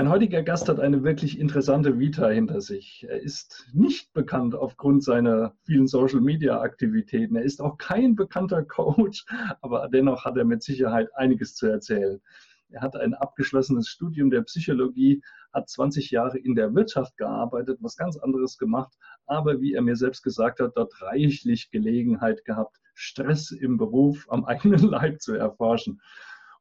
Mein heutiger Gast hat eine wirklich interessante Vita hinter sich. Er ist nicht bekannt aufgrund seiner vielen Social-Media-Aktivitäten. Er ist auch kein bekannter Coach, aber dennoch hat er mit Sicherheit einiges zu erzählen. Er hat ein abgeschlossenes Studium der Psychologie, hat 20 Jahre in der Wirtschaft gearbeitet, was ganz anderes gemacht, aber wie er mir selbst gesagt hat, dort reichlich Gelegenheit gehabt, Stress im Beruf am eigenen Leib zu erforschen.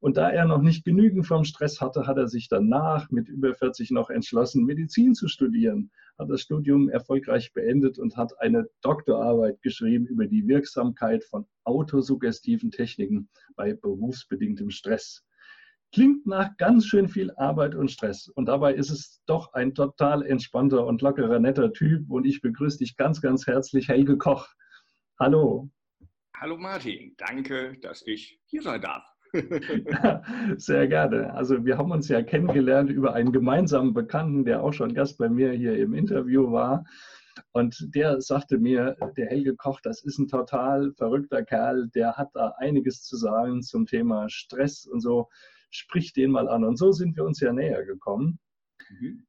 Und da er noch nicht genügend vom Stress hatte, hat er sich danach mit über 40 noch entschlossen, Medizin zu studieren, hat das Studium erfolgreich beendet und hat eine Doktorarbeit geschrieben über die Wirksamkeit von autosuggestiven Techniken bei berufsbedingtem Stress. Klingt nach ganz schön viel Arbeit und Stress. Und dabei ist es doch ein total entspannter und lockerer, netter Typ. Und ich begrüße dich ganz, ganz herzlich, Helge Koch. Hallo. Hallo Martin, danke, dass ich hier sein darf. Sehr gerne. Also wir haben uns ja kennengelernt über einen gemeinsamen Bekannten, der auch schon Gast bei mir hier im Interview war. Und der sagte mir, der Helge Koch, das ist ein total verrückter Kerl, der hat da einiges zu sagen zum Thema Stress und so. Sprich den mal an. Und so sind wir uns ja näher gekommen. Mhm.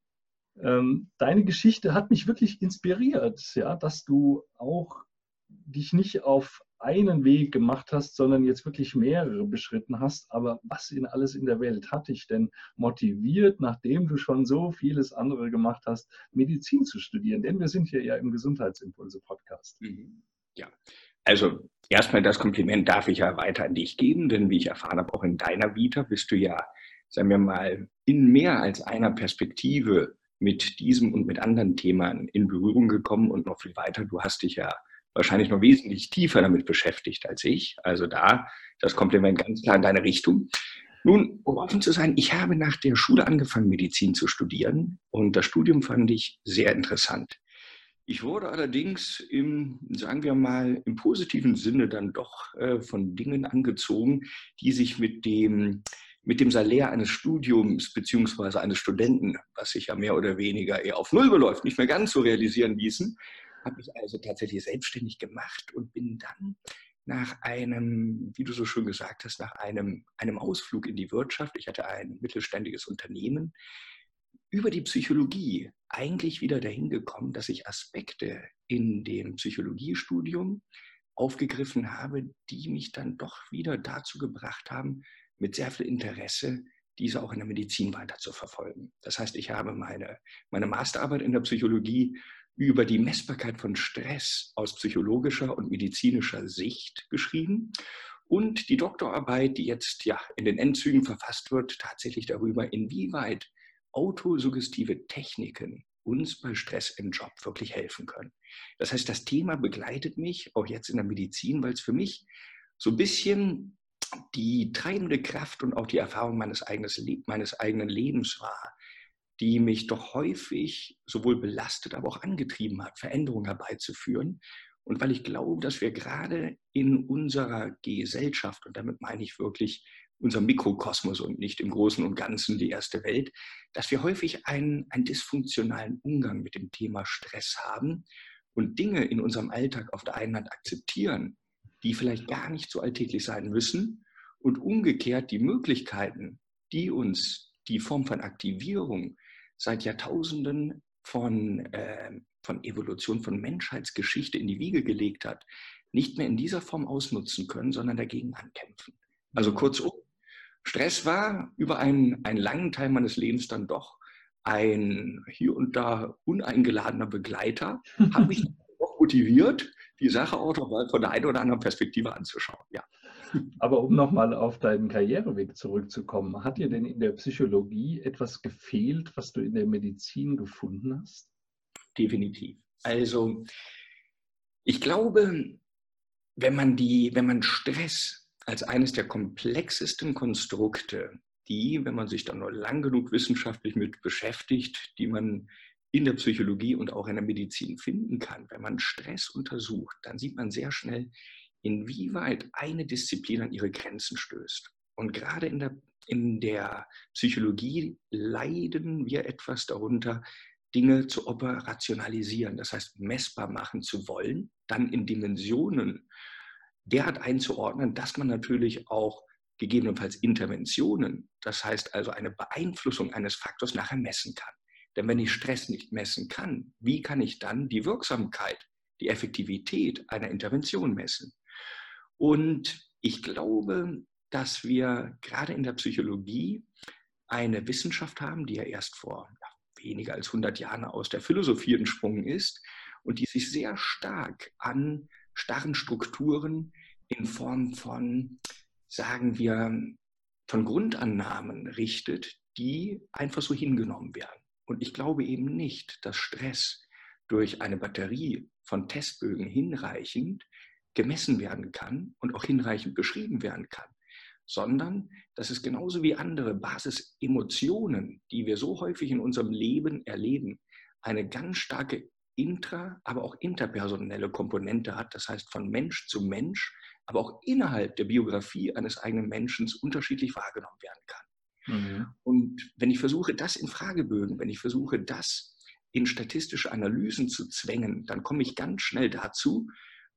Ähm, deine Geschichte hat mich wirklich inspiriert, ja, dass du auch dich nicht auf einen Weg gemacht hast, sondern jetzt wirklich mehrere beschritten hast. Aber was in alles in der Welt hat dich denn motiviert, nachdem du schon so vieles andere gemacht hast, Medizin zu studieren? Denn wir sind hier ja im Gesundheitsimpulse-Podcast. Mhm. Ja, also erstmal das Kompliment darf ich ja weiter an dich geben, denn wie ich erfahren habe, auch in deiner Vita bist du ja, sagen wir mal, in mehr als einer Perspektive mit diesem und mit anderen Themen in Berührung gekommen und noch viel weiter. Du hast dich ja wahrscheinlich noch wesentlich tiefer damit beschäftigt als ich. Also da das Kompliment ganz klar in deine Richtung. Nun, um offen zu sein, ich habe nach der Schule angefangen, Medizin zu studieren und das Studium fand ich sehr interessant. Ich wurde allerdings im, sagen wir mal, im positiven Sinne dann doch äh, von Dingen angezogen, die sich mit dem, mit dem Salär eines Studiums beziehungsweise eines Studenten, was sich ja mehr oder weniger eher auf Null beläuft, nicht mehr ganz so realisieren ließen habe mich also tatsächlich selbstständig gemacht und bin dann nach einem, wie du so schön gesagt hast, nach einem, einem Ausflug in die Wirtschaft, ich hatte ein mittelständiges Unternehmen, über die Psychologie eigentlich wieder dahin gekommen, dass ich Aspekte in dem Psychologiestudium aufgegriffen habe, die mich dann doch wieder dazu gebracht haben, mit sehr viel Interesse diese auch in der Medizin weiter zu verfolgen. Das heißt, ich habe meine, meine Masterarbeit in der Psychologie über die Messbarkeit von Stress aus psychologischer und medizinischer Sicht geschrieben und die Doktorarbeit, die jetzt ja in den Endzügen verfasst wird, tatsächlich darüber, inwieweit autosuggestive Techniken uns bei Stress im Job wirklich helfen können. Das heißt, das Thema begleitet mich auch jetzt in der Medizin, weil es für mich so ein bisschen die treibende Kraft und auch die Erfahrung meines, eigenes, meines eigenen Lebens war, die mich doch häufig sowohl belastet, aber auch angetrieben hat, Veränderungen herbeizuführen. Und weil ich glaube, dass wir gerade in unserer Gesellschaft, und damit meine ich wirklich unser Mikrokosmos und nicht im Großen und Ganzen die erste Welt, dass wir häufig einen, einen dysfunktionalen Umgang mit dem Thema Stress haben und Dinge in unserem Alltag auf der einen Hand akzeptieren, die vielleicht gar nicht so alltäglich sein müssen und umgekehrt die Möglichkeiten, die uns die Form von Aktivierung seit Jahrtausenden von, äh, von Evolution, von Menschheitsgeschichte in die Wiege gelegt hat, nicht mehr in dieser Form ausnutzen können, sondern dagegen ankämpfen. Also kurzum, Stress war über einen, einen langen Teil meines Lebens dann doch ein hier und da uneingeladener Begleiter, habe mich motiviert, die Sache auch noch mal von der einen oder anderen Perspektive anzuschauen. Ja. Aber um nochmal auf deinen Karriereweg zurückzukommen, hat dir denn in der Psychologie etwas gefehlt, was du in der Medizin gefunden hast? Definitiv. Also ich glaube, wenn man, die, wenn man Stress als eines der komplexesten Konstrukte, die, wenn man sich da nur lang genug wissenschaftlich mit beschäftigt, die man in der Psychologie und auch in der Medizin finden kann, wenn man Stress untersucht, dann sieht man sehr schnell, inwieweit eine Disziplin an ihre Grenzen stößt. Und gerade in der, in der Psychologie leiden wir etwas darunter, Dinge zu operationalisieren, das heißt messbar machen zu wollen, dann in Dimensionen derart einzuordnen, dass man natürlich auch gegebenenfalls Interventionen, das heißt also eine Beeinflussung eines Faktors nachher messen kann. Denn wenn ich Stress nicht messen kann, wie kann ich dann die Wirksamkeit, die Effektivität einer Intervention messen? Und ich glaube, dass wir gerade in der Psychologie eine Wissenschaft haben, die ja erst vor weniger als 100 Jahren aus der Philosophie entsprungen ist und die sich sehr stark an starren Strukturen in Form von, sagen wir, von Grundannahmen richtet, die einfach so hingenommen werden. Und ich glaube eben nicht, dass Stress durch eine Batterie von Testbögen hinreichend gemessen werden kann und auch hinreichend beschrieben werden kann, sondern dass es genauso wie andere Basisemotionen, die wir so häufig in unserem Leben erleben, eine ganz starke intra-, aber auch interpersonelle Komponente hat, das heißt von Mensch zu Mensch, aber auch innerhalb der Biografie eines eigenen Menschen unterschiedlich wahrgenommen werden kann. Mhm. Und wenn ich versuche, das in Fragebögen, wenn ich versuche, das in statistische Analysen zu zwängen, dann komme ich ganz schnell dazu,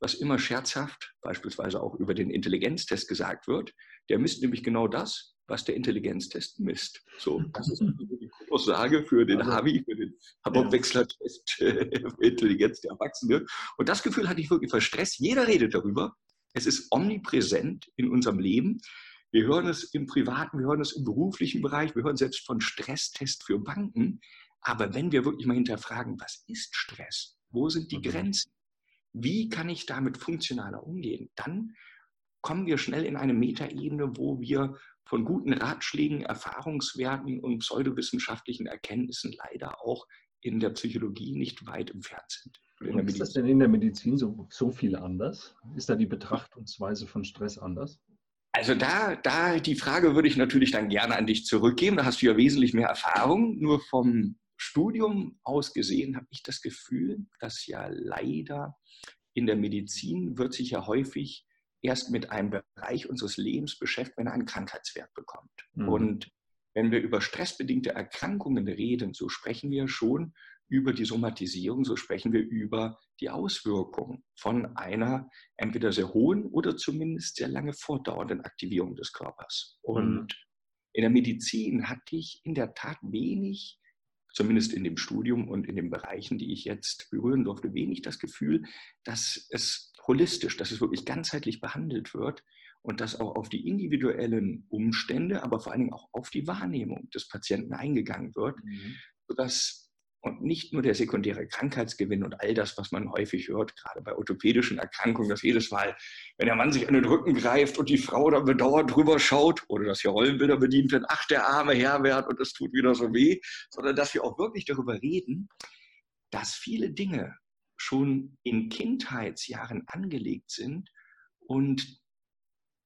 was immer scherzhaft, beispielsweise auch über den Intelligenztest gesagt wird. Der misst nämlich genau das, was der Intelligenztest misst. So, das ist die Aussage für den also, HAVI, für den Hamburg-Wechsler-Test für Intelligenz der Erwachsenen. Und das Gefühl hatte ich wirklich für Stress. Jeder redet darüber. Es ist omnipräsent in unserem Leben. Wir hören es im privaten, wir hören es im beruflichen Bereich, wir hören selbst von Stresstest für Banken. Aber wenn wir wirklich mal hinterfragen, was ist Stress? Wo sind die mhm. Grenzen? Wie kann ich damit funktionaler umgehen? Dann kommen wir schnell in eine Metaebene, wo wir von guten Ratschlägen, Erfahrungswerten und pseudowissenschaftlichen Erkenntnissen leider auch in der Psychologie nicht weit entfernt sind. ist das denn in der Medizin so, so viel anders? Ist da die Betrachtungsweise von Stress anders? Also da, da die Frage würde ich natürlich dann gerne an dich zurückgeben. Da hast du ja wesentlich mehr Erfahrung. Nur vom Studium aus gesehen habe ich das Gefühl, dass ja leider in der Medizin wird sich ja häufig erst mit einem Bereich unseres Lebens beschäftigt, wenn er einen Krankheitswert bekommt. Mhm. Und wenn wir über stressbedingte Erkrankungen reden, so sprechen wir schon über die Somatisierung, so sprechen wir über die Auswirkungen von einer entweder sehr hohen oder zumindest sehr lange fortdauernden Aktivierung des Körpers. Und mhm. in der Medizin hatte ich in der Tat wenig, zumindest in dem Studium und in den Bereichen, die ich jetzt berühren durfte, wenig das Gefühl, dass es holistisch, dass es wirklich ganzheitlich behandelt wird und dass auch auf die individuellen Umstände, aber vor allen Dingen auch auf die Wahrnehmung des Patienten eingegangen wird, mhm. sodass und nicht nur der sekundäre Krankheitsgewinn und all das, was man häufig hört, gerade bei orthopädischen Erkrankungen, dass jedes Mal, wenn der Mann sich an den Rücken greift und die Frau dann bedauernd drüber schaut oder dass hier Rollenbilder bedient werden, ach, der arme Herr wird und es tut wieder so weh, sondern dass wir auch wirklich darüber reden, dass viele Dinge schon in Kindheitsjahren angelegt sind und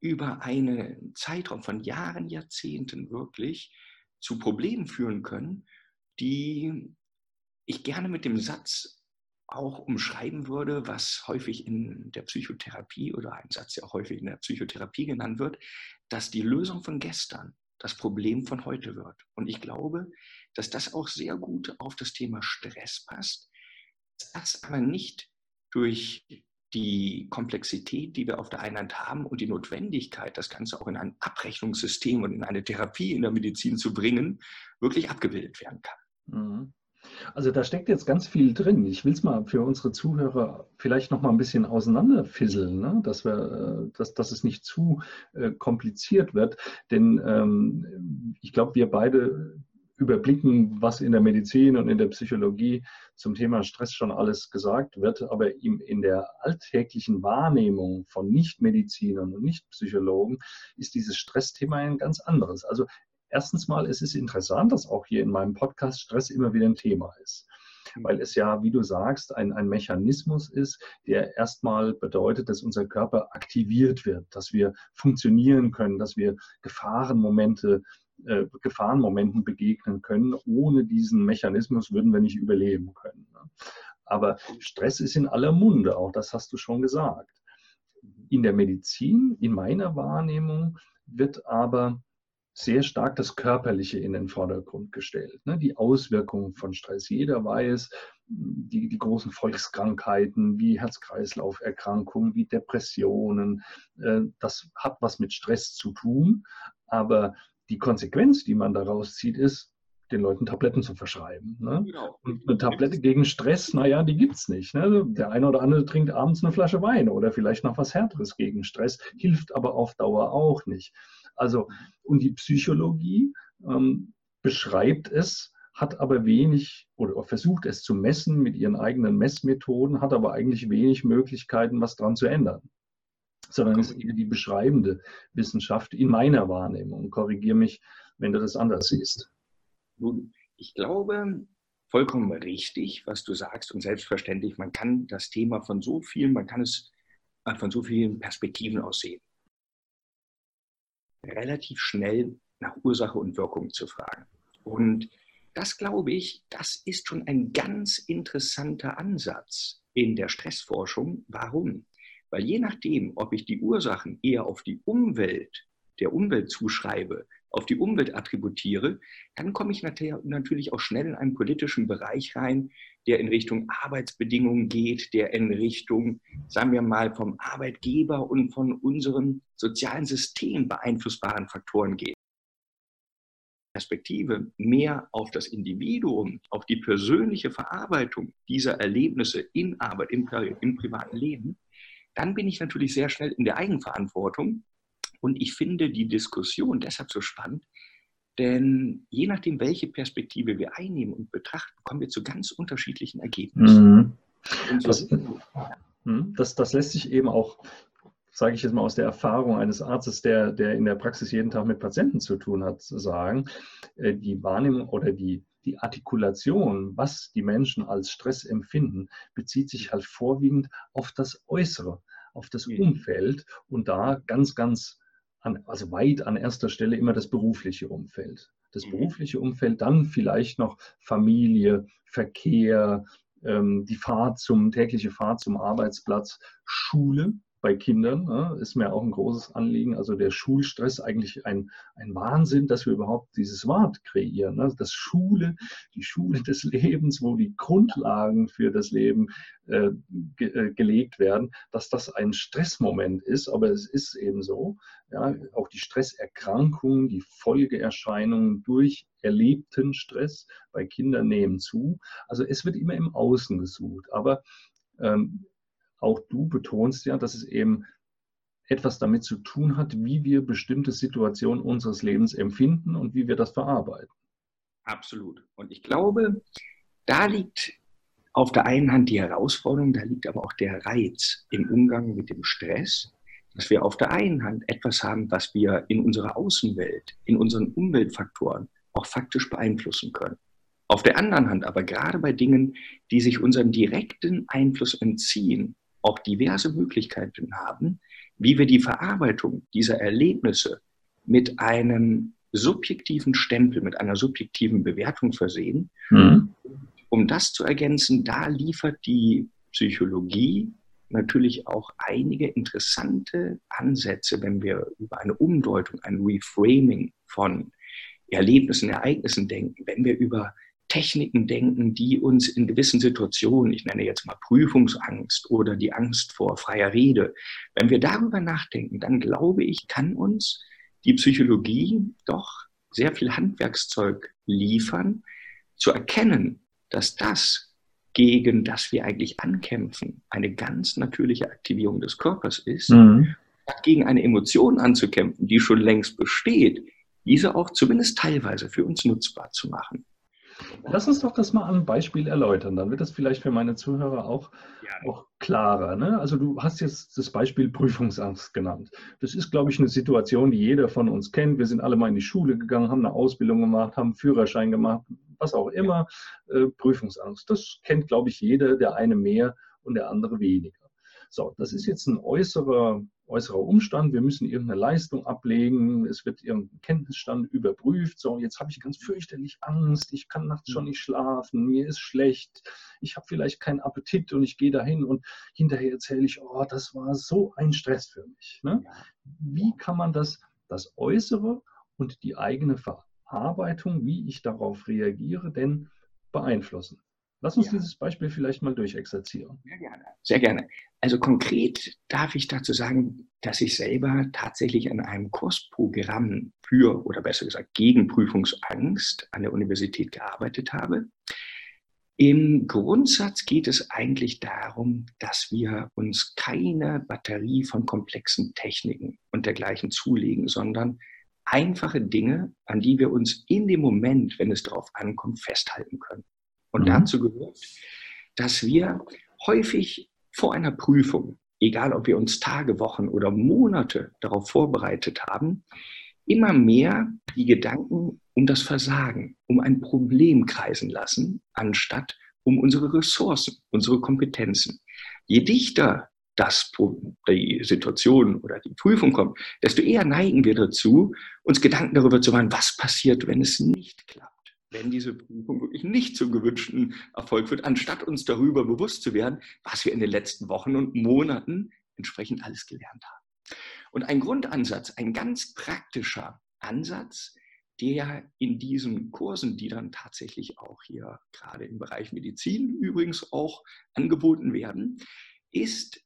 über einen Zeitraum von Jahren, Jahrzehnten wirklich zu Problemen führen können, die ich gerne mit dem Satz auch umschreiben würde, was häufig in der Psychotherapie oder ein Satz, der auch häufig in der Psychotherapie genannt wird, dass die Lösung von gestern das Problem von heute wird. Und ich glaube, dass das auch sehr gut auf das Thema Stress passt, das aber nicht durch die Komplexität, die wir auf der einen Hand haben und die Notwendigkeit, das Ganze auch in ein Abrechnungssystem und in eine Therapie in der Medizin zu bringen, wirklich abgebildet werden kann. Mhm. Also da steckt jetzt ganz viel drin. Ich will es mal für unsere Zuhörer vielleicht noch mal ein bisschen auseinanderfisseln, ne? dass, wir, äh, dass, dass es nicht zu äh, kompliziert wird. Denn ähm, ich glaube, wir beide überblicken, was in der Medizin und in der Psychologie zum Thema Stress schon alles gesagt wird, aber in der alltäglichen Wahrnehmung von Nichtmedizinern und Nichtpsychologen ist dieses Stressthema ein ganz anderes. Also erstens mal, es ist interessant, dass auch hier in meinem Podcast Stress immer wieder ein Thema ist. Mhm. Weil es ja, wie du sagst, ein, ein Mechanismus ist, der erstmal bedeutet, dass unser Körper aktiviert wird, dass wir funktionieren können, dass wir Gefahrenmomente äh, Gefahrenmomenten begegnen können. Ohne diesen Mechanismus würden wir nicht überleben können. Ne? Aber Stress ist in aller Munde, auch das hast du schon gesagt. In der Medizin, in meiner Wahrnehmung, wird aber sehr stark das Körperliche in den Vordergrund gestellt. Ne? Die Auswirkungen von Stress. Jeder weiß, die, die großen Volkskrankheiten wie Herz-Kreislauf-Erkrankungen, wie Depressionen, äh, das hat was mit Stress zu tun. Aber die Konsequenz, die man daraus zieht, ist, den Leuten Tabletten zu verschreiben. Ne? Genau. Und eine Tablette gegen Stress, naja, die gibt es nicht. Ne? Der eine oder andere trinkt abends eine Flasche Wein oder vielleicht noch was Härteres gegen Stress, hilft aber auf Dauer auch nicht. Also, und die Psychologie ähm, beschreibt es, hat aber wenig oder versucht es zu messen mit ihren eigenen Messmethoden, hat aber eigentlich wenig Möglichkeiten, was daran zu ändern. Sondern es ist eher die beschreibende Wissenschaft in meiner Wahrnehmung. Korrigiere mich, wenn du das anders siehst. Nun, ich glaube, vollkommen richtig, was du sagst und selbstverständlich, man kann das Thema von so vielen, man kann es äh, von so vielen Perspektiven aus sehen. Relativ schnell nach Ursache und Wirkung zu fragen. Und das glaube ich, das ist schon ein ganz interessanter Ansatz in der Stressforschung. Warum? Weil je nachdem, ob ich die Ursachen eher auf die Umwelt, der Umwelt zuschreibe, auf die Umwelt attributiere, dann komme ich natürlich auch schnell in einen politischen Bereich rein, der in Richtung Arbeitsbedingungen geht, der in Richtung, sagen wir mal, vom Arbeitgeber und von unserem sozialen System beeinflussbaren Faktoren geht. Perspektive mehr auf das Individuum, auf die persönliche Verarbeitung dieser Erlebnisse in Arbeit, im, im privaten Leben, dann bin ich natürlich sehr schnell in der Eigenverantwortung und ich finde die Diskussion deshalb so spannend, denn je nachdem, welche Perspektive wir einnehmen und betrachten, kommen wir zu ganz unterschiedlichen Ergebnissen. Mhm. Das, hm, das, das, lässt sich eben auch, sage ich jetzt mal aus der Erfahrung eines Arztes, der, der in der Praxis jeden Tag mit Patienten zu tun hat, sagen. Äh, die Wahrnehmung oder die, die Artikulation, was die Menschen als Stress empfinden, bezieht sich halt vorwiegend auf das Äußere, auf das Umfeld und da ganz, ganz an, also weit an erster Stelle immer das berufliche Umfeld. Das mhm. berufliche Umfeld, dann vielleicht noch Familie, Verkehr, ähm, die Fahrt zum, tägliche Fahrt zum Arbeitsplatz, Schule, bei Kindern ne, ist mir auch ein großes Anliegen. Also der Schulstress eigentlich ein, ein Wahnsinn, dass wir überhaupt dieses Wort kreieren. Ne? Das Schule, die Schule des Lebens, wo die Grundlagen für das Leben äh, ge äh, gelegt werden, dass das ein Stressmoment ist. Aber es ist eben so. Ja, auch die Stresserkrankungen, die Folgeerscheinungen durch erlebten Stress bei Kindern nehmen zu. Also es wird immer im Außen gesucht. Aber ähm, auch du betonst ja, dass es eben etwas damit zu tun hat, wie wir bestimmte Situationen unseres Lebens empfinden und wie wir das verarbeiten. Absolut. Und ich glaube, da liegt auf der einen Hand die Herausforderung, da liegt aber auch der Reiz im Umgang mit dem Stress, dass wir auf der einen Hand etwas haben, was wir in unserer Außenwelt, in unseren Umweltfaktoren auch faktisch beeinflussen können. Auf der anderen Hand aber gerade bei Dingen, die sich unserem direkten Einfluss entziehen, auch diverse Möglichkeiten haben, wie wir die Verarbeitung dieser Erlebnisse mit einem subjektiven Stempel, mit einer subjektiven Bewertung versehen. Mhm. Um das zu ergänzen, da liefert die Psychologie natürlich auch einige interessante Ansätze, wenn wir über eine Umdeutung, ein Reframing von Erlebnissen, Ereignissen denken, wenn wir über Techniken denken, die uns in gewissen Situationen, ich nenne jetzt mal Prüfungsangst oder die Angst vor freier Rede, wenn wir darüber nachdenken, dann glaube ich, kann uns die Psychologie doch sehr viel Handwerkszeug liefern, zu erkennen, dass das, gegen das wir eigentlich ankämpfen, eine ganz natürliche Aktivierung des Körpers ist, mhm. gegen eine Emotion anzukämpfen, die schon längst besteht, diese auch zumindest teilweise für uns nutzbar zu machen. Lass uns doch das mal an einem Beispiel erläutern. Dann wird das vielleicht für meine Zuhörer auch, ja. auch klarer. Ne? Also du hast jetzt das Beispiel Prüfungsangst genannt. Das ist, glaube ich, eine Situation, die jeder von uns kennt. Wir sind alle mal in die Schule gegangen, haben eine Ausbildung gemacht, haben einen Führerschein gemacht, was auch immer. Äh, Prüfungsangst. Das kennt, glaube ich, jeder, der eine mehr und der andere weniger. So, das ist jetzt ein äußerer äußerer Umstand, wir müssen irgendeine Leistung ablegen, es wird irgendein Kenntnisstand überprüft, so jetzt habe ich ganz fürchterlich Angst, ich kann nachts schon nicht schlafen, mir ist schlecht, ich habe vielleicht keinen Appetit und ich gehe dahin und hinterher erzähle ich, oh, das war so ein Stress für mich. Ne? Wie kann man das, das Äußere und die eigene Verarbeitung, wie ich darauf reagiere, denn beeinflussen? Lass uns ja. dieses Beispiel vielleicht mal durchexerzieren. Sehr gerne. Sehr gerne. Also konkret darf ich dazu sagen, dass ich selber tatsächlich an einem Kursprogramm für oder besser gesagt gegen Prüfungsangst an der Universität gearbeitet habe. Im Grundsatz geht es eigentlich darum, dass wir uns keine Batterie von komplexen Techniken und dergleichen zulegen, sondern einfache Dinge, an die wir uns in dem Moment, wenn es darauf ankommt, festhalten können. Und mhm. dazu gehört, dass wir häufig vor einer Prüfung, egal ob wir uns Tage, Wochen oder Monate darauf vorbereitet haben, immer mehr die Gedanken um das Versagen, um ein Problem kreisen lassen, anstatt um unsere Ressourcen, unsere Kompetenzen. Je dichter das, die Situation oder die Prüfung kommt, desto eher neigen wir dazu, uns Gedanken darüber zu machen, was passiert, wenn es nicht klappt wenn diese Prüfung wirklich nicht zum gewünschten Erfolg wird, anstatt uns darüber bewusst zu werden, was wir in den letzten Wochen und Monaten entsprechend alles gelernt haben. Und ein Grundansatz, ein ganz praktischer Ansatz, der in diesen Kursen, die dann tatsächlich auch hier gerade im Bereich Medizin übrigens auch angeboten werden, ist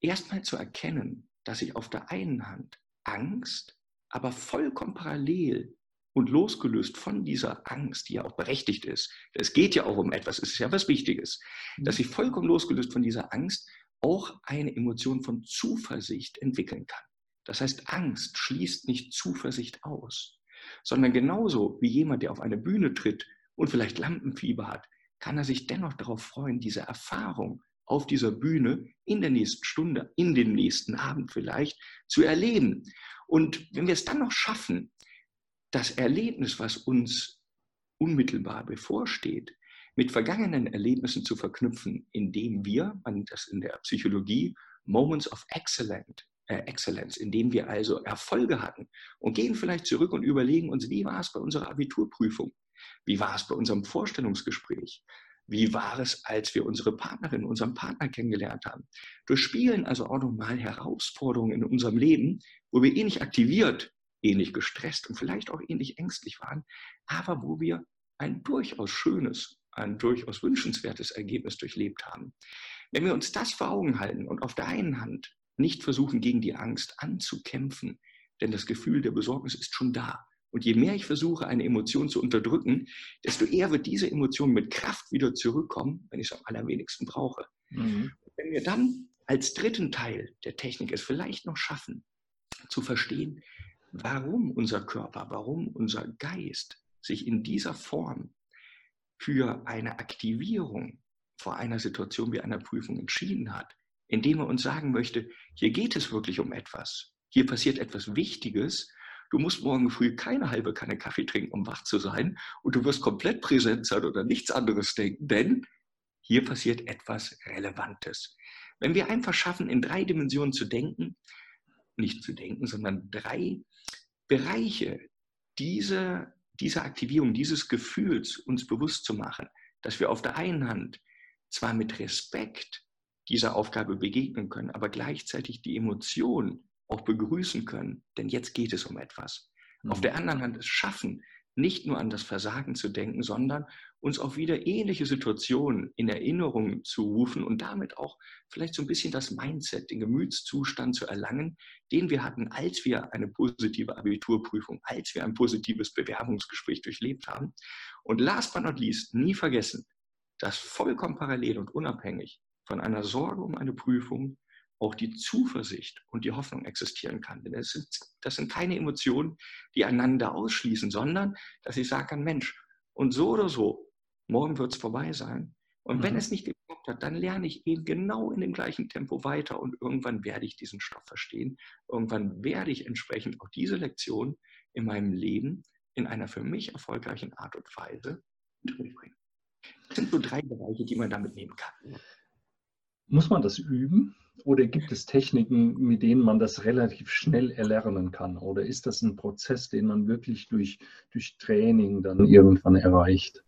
erstmal zu erkennen, dass ich auf der einen Hand Angst, aber vollkommen parallel und losgelöst von dieser Angst, die ja auch berechtigt ist, es geht ja auch um etwas, es ist ja was Wichtiges, dass ich vollkommen losgelöst von dieser Angst auch eine Emotion von Zuversicht entwickeln kann. Das heißt, Angst schließt nicht Zuversicht aus, sondern genauso wie jemand, der auf eine Bühne tritt und vielleicht Lampenfieber hat, kann er sich dennoch darauf freuen, diese Erfahrung auf dieser Bühne in der nächsten Stunde, in den nächsten Abend vielleicht zu erleben. Und wenn wir es dann noch schaffen, das Erlebnis, was uns unmittelbar bevorsteht, mit vergangenen Erlebnissen zu verknüpfen, indem wir, man das in der Psychologie, Moments of Excellent, äh, Excellence, indem wir also Erfolge hatten und gehen vielleicht zurück und überlegen uns, wie war es bei unserer Abiturprüfung? Wie war es bei unserem Vorstellungsgespräch? Wie war es, als wir unsere Partnerin, unseren Partner kennengelernt haben? Durchspielen also auch nochmal Herausforderungen in unserem Leben, wo wir eh nicht aktiviert ähnlich gestresst und vielleicht auch ähnlich ängstlich waren, aber wo wir ein durchaus schönes, ein durchaus wünschenswertes Ergebnis durchlebt haben. Wenn wir uns das vor Augen halten und auf der einen Hand nicht versuchen, gegen die Angst anzukämpfen, denn das Gefühl der Besorgnis ist schon da. Und je mehr ich versuche, eine Emotion zu unterdrücken, desto eher wird diese Emotion mit Kraft wieder zurückkommen, wenn ich es am allerwenigsten brauche. Mhm. Wenn wir dann als dritten Teil der Technik es vielleicht noch schaffen, zu verstehen, warum unser Körper, warum unser Geist sich in dieser Form für eine Aktivierung vor einer Situation wie einer Prüfung entschieden hat, indem er uns sagen möchte, hier geht es wirklich um etwas, hier passiert etwas Wichtiges, du musst morgen früh keine halbe Kanne Kaffee trinken, um wach zu sein und du wirst komplett präsent sein oder nichts anderes denken, denn hier passiert etwas Relevantes. Wenn wir einfach schaffen, in drei Dimensionen zu denken, nicht zu denken, sondern drei Bereiche diese, dieser Aktivierung, dieses Gefühls uns bewusst zu machen, dass wir auf der einen Hand zwar mit Respekt dieser Aufgabe begegnen können, aber gleichzeitig die Emotion auch begrüßen können, denn jetzt geht es um etwas. Mhm. Auf der anderen Hand es schaffen, nicht nur an das Versagen zu denken, sondern uns auch wieder ähnliche Situationen in Erinnerung zu rufen und damit auch vielleicht so ein bisschen das Mindset, den Gemütszustand zu erlangen, den wir hatten, als wir eine positive Abiturprüfung, als wir ein positives Bewerbungsgespräch durchlebt haben. Und last but not least, nie vergessen, dass vollkommen parallel und unabhängig von einer Sorge um eine Prüfung auch die Zuversicht und die Hoffnung existieren kann. Denn das sind, das sind keine Emotionen, die einander ausschließen, sondern dass ich sagen kann, Mensch, und so oder so, morgen wird es vorbei sein. Und mhm. wenn es nicht geklappt hat, dann lerne ich eben genau in dem gleichen Tempo weiter und irgendwann werde ich diesen Stoff verstehen. Irgendwann werde ich entsprechend auch diese Lektion in meinem Leben in einer für mich erfolgreichen Art und Weise mitbringen. Das sind so drei Bereiche, die man damit nehmen kann. Muss man das üben oder gibt es Techniken, mit denen man das relativ schnell erlernen kann? Oder ist das ein Prozess, den man wirklich durch, durch Training dann irgendwann erreicht?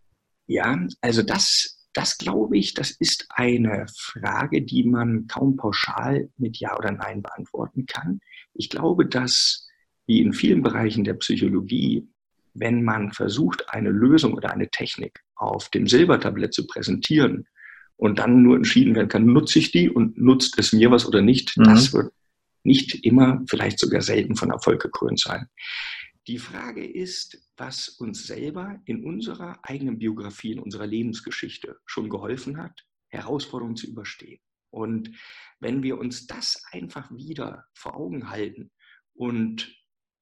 Ja, also das, das glaube ich, das ist eine Frage, die man kaum pauschal mit Ja oder Nein beantworten kann. Ich glaube, dass wie in vielen Bereichen der Psychologie, wenn man versucht, eine Lösung oder eine Technik auf dem Silbertablett zu präsentieren und dann nur entschieden werden kann, nutze ich die und nutzt es mir was oder nicht, mhm. das wird nicht immer, vielleicht sogar selten von Erfolg gekrönt sein. Die Frage ist, was uns selber in unserer eigenen Biografie, in unserer Lebensgeschichte schon geholfen hat, Herausforderungen zu überstehen. Und wenn wir uns das einfach wieder vor Augen halten und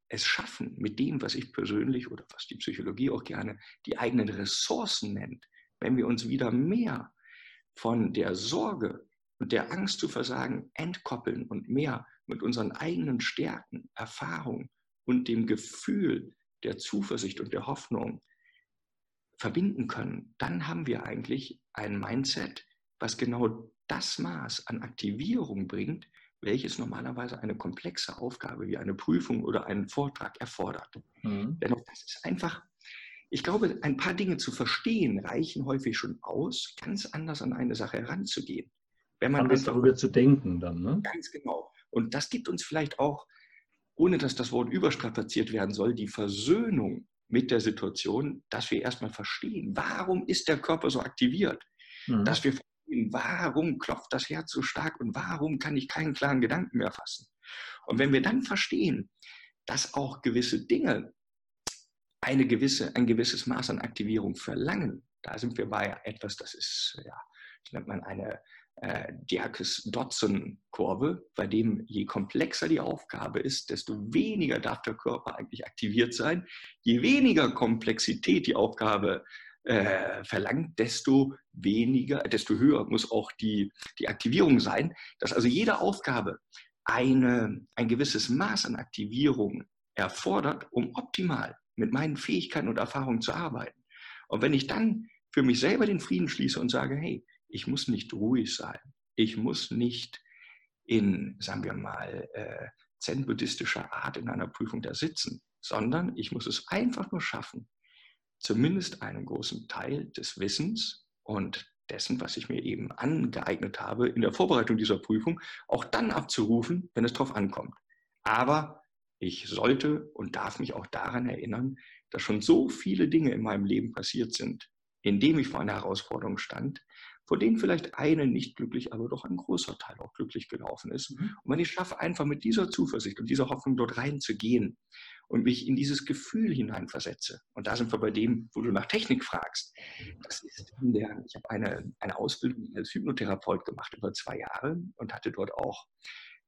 es schaffen, mit dem, was ich persönlich oder was die Psychologie auch gerne die eigenen Ressourcen nennt, wenn wir uns wieder mehr von der Sorge und der Angst zu versagen entkoppeln und mehr mit unseren eigenen Stärken, Erfahrungen und dem Gefühl der Zuversicht und der Hoffnung verbinden können, dann haben wir eigentlich ein Mindset, was genau das Maß an Aktivierung bringt, welches normalerweise eine komplexe Aufgabe wie eine Prüfung oder einen Vortrag erfordert. Mhm. Dennoch, das ist einfach, ich glaube, ein paar Dinge zu verstehen reichen häufig schon aus, ganz anders an eine Sache heranzugehen. Wenn man anders darüber zu denken dann, ne? Ganz genau. Und das gibt uns vielleicht auch ohne dass das Wort überstrapaziert werden soll, die Versöhnung mit der Situation, dass wir erstmal verstehen, warum ist der Körper so aktiviert? Mhm. Dass wir verstehen, warum klopft das Herz so stark und warum kann ich keinen klaren Gedanken mehr fassen? Und wenn wir dann verstehen, dass auch gewisse Dinge eine gewisse, ein gewisses Maß an Aktivierung verlangen, da sind wir bei etwas, das ist, ja, das nennt man eine äh, Diakes-Dodson-Kurve, bei dem je komplexer die Aufgabe ist, desto weniger darf der Körper eigentlich aktiviert sein. Je weniger Komplexität die Aufgabe äh, verlangt, desto weniger, desto höher muss auch die, die Aktivierung sein. Dass also jede Aufgabe eine, ein gewisses Maß an Aktivierung erfordert, um optimal mit meinen Fähigkeiten und Erfahrungen zu arbeiten. Und wenn ich dann für mich selber den Frieden schließe und sage, hey, ich muss nicht ruhig sein. Ich muss nicht in, sagen wir mal, äh, zen-buddhistischer Art in einer Prüfung da sitzen, sondern ich muss es einfach nur schaffen, zumindest einen großen Teil des Wissens und dessen, was ich mir eben angeeignet habe in der Vorbereitung dieser Prüfung, auch dann abzurufen, wenn es darauf ankommt. Aber ich sollte und darf mich auch daran erinnern, dass schon so viele Dinge in meinem Leben passiert sind, indem ich vor einer Herausforderung stand, vor denen vielleicht eine nicht glücklich, aber doch ein großer Teil auch glücklich gelaufen ist. Mhm. Und wenn ich schaffe, einfach mit dieser Zuversicht und dieser Hoffnung dort reinzugehen und mich in dieses Gefühl hineinversetze, und da sind wir bei dem, wo du nach Technik fragst, das ist in der, ich habe eine, eine Ausbildung als Hypnotherapeut gemacht über zwei Jahre und hatte dort auch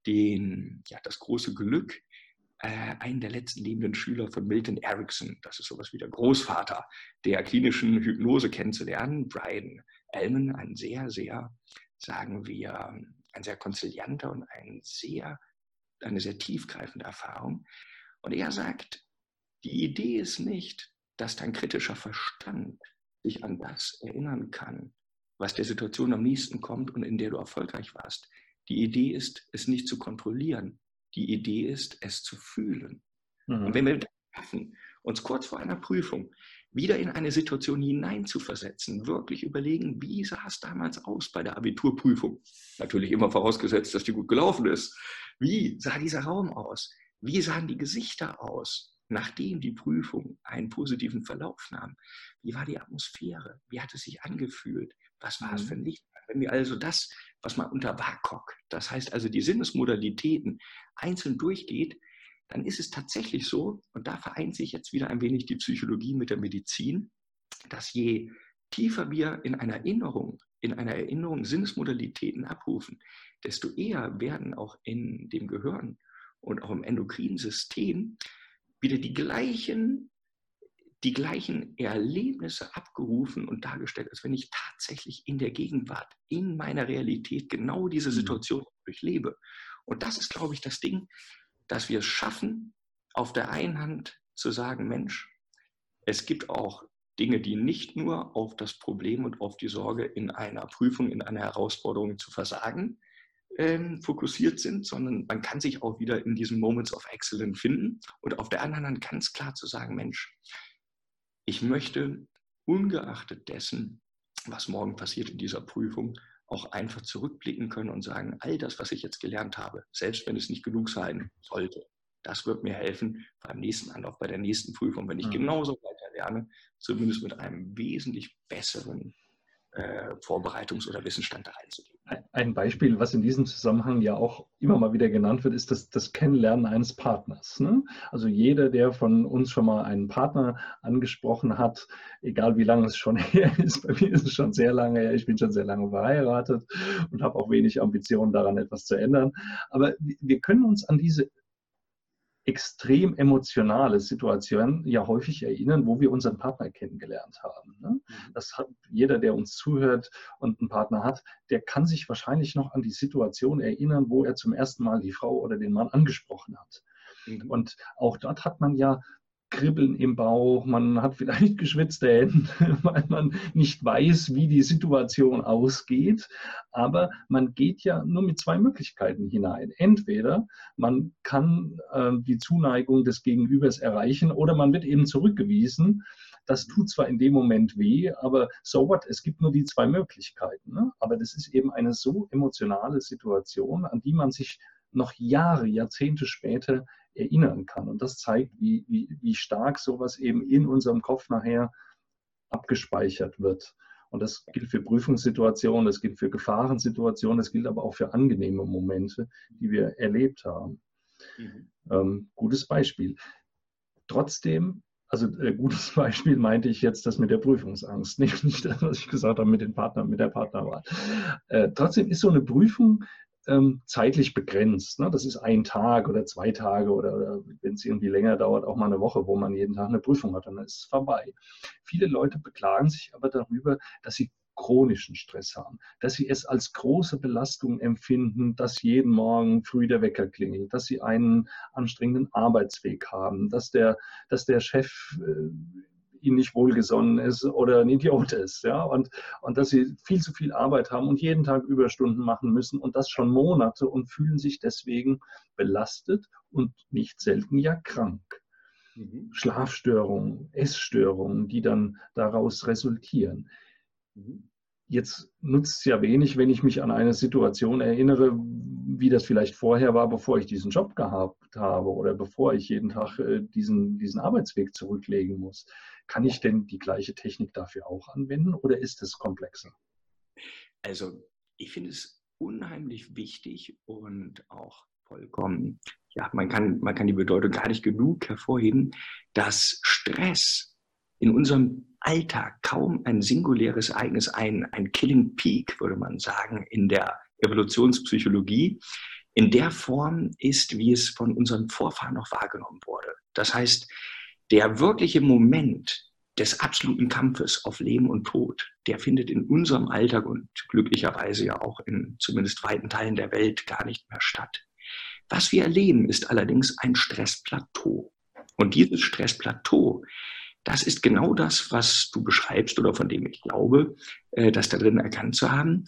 den, ja, das große Glück, äh, einen der letzten lebenden Schüler von Milton Erickson, das ist sowas wie der Großvater der klinischen Hypnose kennenzulernen, Brian Elmen, ein sehr, sehr, sagen wir, ein sehr konzilianter und ein sehr, eine sehr tiefgreifende Erfahrung. Und er sagt, die Idee ist nicht, dass dein kritischer Verstand sich an das erinnern kann, was der Situation am nächsten kommt und in der du erfolgreich warst. Die Idee ist, es nicht zu kontrollieren. Die Idee ist, es zu fühlen. Mhm. Und wenn wir das schaffen, uns kurz vor einer Prüfung wieder in eine Situation hineinzuversetzen, wirklich überlegen, wie sah es damals aus bei der Abiturprüfung? Natürlich immer vorausgesetzt, dass die gut gelaufen ist. Wie sah dieser Raum aus? Wie sahen die Gesichter aus, nachdem die Prüfung einen positiven Verlauf nahm? Wie war die Atmosphäre? Wie hat es sich angefühlt? Was war es für ein mhm. Licht? Wenn wir also das, was man unter WAKOK, das heißt also die Sinnesmodalitäten, einzeln durchgeht, dann ist es tatsächlich so, und da vereint sich jetzt wieder ein wenig die Psychologie mit der Medizin, dass je tiefer wir in einer Erinnerung, in einer Erinnerung Sinnesmodalitäten abrufen, desto eher werden auch in dem Gehirn und auch im endokrinen System wieder die gleichen, die gleichen Erlebnisse abgerufen und dargestellt, als wenn ich tatsächlich in der Gegenwart, in meiner Realität genau diese mhm. Situation durchlebe. Und das ist, glaube ich, das Ding, dass wir es schaffen, auf der einen Hand zu sagen, Mensch, es gibt auch Dinge, die nicht nur auf das Problem und auf die Sorge in einer Prüfung, in einer Herausforderung zu versagen ähm, fokussiert sind, sondern man kann sich auch wieder in diesen Moments of Excellence finden und auf der anderen Hand ganz klar zu sagen, Mensch, ich möchte ungeachtet dessen, was morgen passiert in dieser Prüfung, auch einfach zurückblicken können und sagen, all das, was ich jetzt gelernt habe, selbst wenn es nicht genug sein sollte, das wird mir helfen beim nächsten Anlauf, bei der nächsten Prüfung, wenn ich mhm. genauso weiter lerne, zumindest mit einem wesentlich besseren äh, Vorbereitungs- oder Wissensstand da reinzugehen. Ein Beispiel, was in diesem Zusammenhang ja auch immer mal wieder genannt wird, ist das, das Kennenlernen eines Partners. Ne? Also jeder, der von uns schon mal einen Partner angesprochen hat, egal wie lange es schon her ist, bei mir ist es schon sehr lange her, ich bin schon sehr lange verheiratet und habe auch wenig Ambitionen daran, etwas zu ändern. Aber wir können uns an diese extrem emotionale Situation ja häufig erinnern, wo wir unseren Partner kennengelernt haben. Ne? Mhm. Das hat jeder, der uns zuhört und einen Partner hat, der kann sich wahrscheinlich noch an die Situation erinnern, wo er zum ersten Mal die Frau oder den Mann angesprochen hat. Mhm. Und auch dort hat man ja Kribbeln im Bauch, man hat vielleicht geschwitzte Hände, weil man nicht weiß, wie die Situation ausgeht. Aber man geht ja nur mit zwei Möglichkeiten hinein. Entweder man kann äh, die Zuneigung des Gegenübers erreichen oder man wird eben zurückgewiesen. Das tut zwar in dem Moment weh, aber so what, es gibt nur die zwei Möglichkeiten. Ne? Aber das ist eben eine so emotionale Situation, an die man sich noch Jahre, Jahrzehnte später erinnern kann. Und das zeigt, wie, wie, wie stark sowas eben in unserem Kopf nachher abgespeichert wird. Und das gilt für Prüfungssituationen, das gilt für Gefahrensituationen, das gilt aber auch für angenehme Momente, die wir erlebt haben. Mhm. Ähm, gutes Beispiel. Trotzdem, also äh, gutes Beispiel meinte ich jetzt das mit der Prüfungsangst, nicht, nicht das, was ich gesagt habe mit, den Partner, mit der Partnerwahl. Äh, trotzdem ist so eine Prüfung ähm, zeitlich begrenzt. Ne? Das ist ein Tag oder zwei Tage oder, oder wenn es irgendwie länger dauert, auch mal eine Woche, wo man jeden Tag eine Prüfung hat, dann ist es vorbei. Viele Leute beklagen sich aber darüber, dass sie chronischen Stress haben, dass sie es als große Belastung empfinden, dass jeden Morgen früh der Wecker klingelt, dass sie einen anstrengenden Arbeitsweg haben, dass der, dass der Chef äh, ihnen nicht wohlgesonnen ist oder ein Idiot ist. Ja? Und, und dass sie viel zu viel Arbeit haben und jeden Tag Überstunden machen müssen und das schon Monate und fühlen sich deswegen belastet und nicht selten ja krank. Mhm. Schlafstörungen, Essstörungen, die dann daraus resultieren. Mhm. Jetzt nutzt es ja wenig, wenn ich mich an eine Situation erinnere, wie das vielleicht vorher war, bevor ich diesen Job gehabt habe oder bevor ich jeden Tag äh, diesen, diesen Arbeitsweg zurücklegen muss. Kann ich denn die gleiche Technik dafür auch anwenden oder ist es komplexer? Also ich finde es unheimlich wichtig und auch vollkommen, ja, man kann, man kann die Bedeutung gar nicht genug hervorheben, dass Stress in unserem Alltag kaum ein singuläres Ereignis, ein, ein Killing Peak, würde man sagen, in der Evolutionspsychologie, in der Form ist, wie es von unseren Vorfahren noch wahrgenommen wurde. Das heißt, der wirkliche Moment des absoluten Kampfes auf Leben und Tod, der findet in unserem Alltag und glücklicherweise ja auch in zumindest weiten Teilen der Welt gar nicht mehr statt. Was wir erleben, ist allerdings ein Stressplateau. Und dieses Stressplateau, das ist genau das, was du beschreibst oder von dem ich glaube, äh, das da drin erkannt zu haben,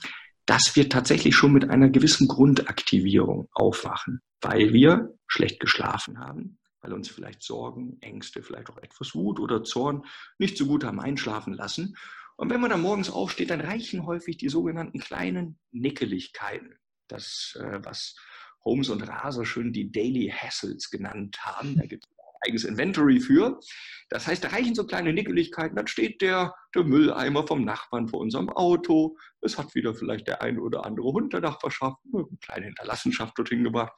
dass wir tatsächlich schon mit einer gewissen Grundaktivierung aufwachen, weil wir schlecht geschlafen haben, weil uns vielleicht Sorgen, Ängste, vielleicht auch etwas Wut oder Zorn nicht so gut haben einschlafen lassen. Und wenn man dann morgens aufsteht, dann reichen häufig die sogenannten kleinen Nickeligkeiten. Das, äh, was Holmes und Raser schön die Daily Hassles genannt haben. Da gibt es ein eigenes Inventory für. Das heißt, da reichen so kleine Nickeligkeiten. Dann steht der, der Mülleimer vom Nachbarn vor unserem Auto. Es hat wieder vielleicht der ein oder andere Hund der Nachbarschaft eine kleine Hinterlassenschaft dorthin gebracht.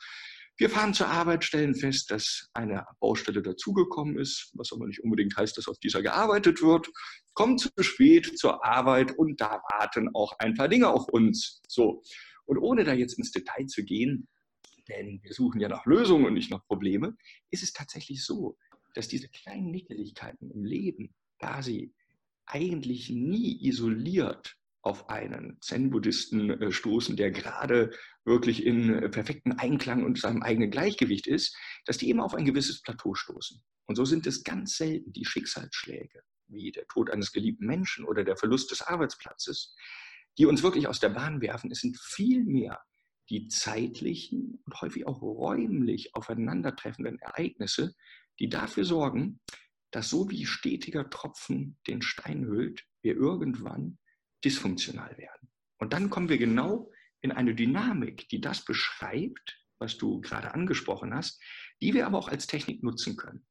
Wir fahren zur Arbeit, stellen fest, dass eine Baustelle dazugekommen ist, was aber nicht unbedingt heißt, dass auf dieser gearbeitet wird, kommen zu spät zur Arbeit und da warten auch ein paar Dinge auf uns. So. Und ohne da jetzt ins Detail zu gehen, denn wir suchen ja nach Lösungen und nicht nach Probleme, ist es tatsächlich so, dass diese kleinen Nickeligkeiten im Leben, da sie eigentlich nie isoliert auf einen Zen-Buddhisten äh, stoßen, der gerade wirklich in äh, perfekten Einklang und seinem eigenen Gleichgewicht ist, dass die immer auf ein gewisses Plateau stoßen. Und so sind es ganz selten die Schicksalsschläge, wie der Tod eines geliebten Menschen oder der Verlust des Arbeitsplatzes, die uns wirklich aus der Bahn werfen. Es sind vielmehr die zeitlichen und häufig auch räumlich aufeinandertreffenden Ereignisse, die dafür sorgen, dass so wie stetiger Tropfen den Stein hüllt, wir irgendwann dysfunktional werden. Und dann kommen wir genau in eine Dynamik, die das beschreibt, was du gerade angesprochen hast, die wir aber auch als Technik nutzen können.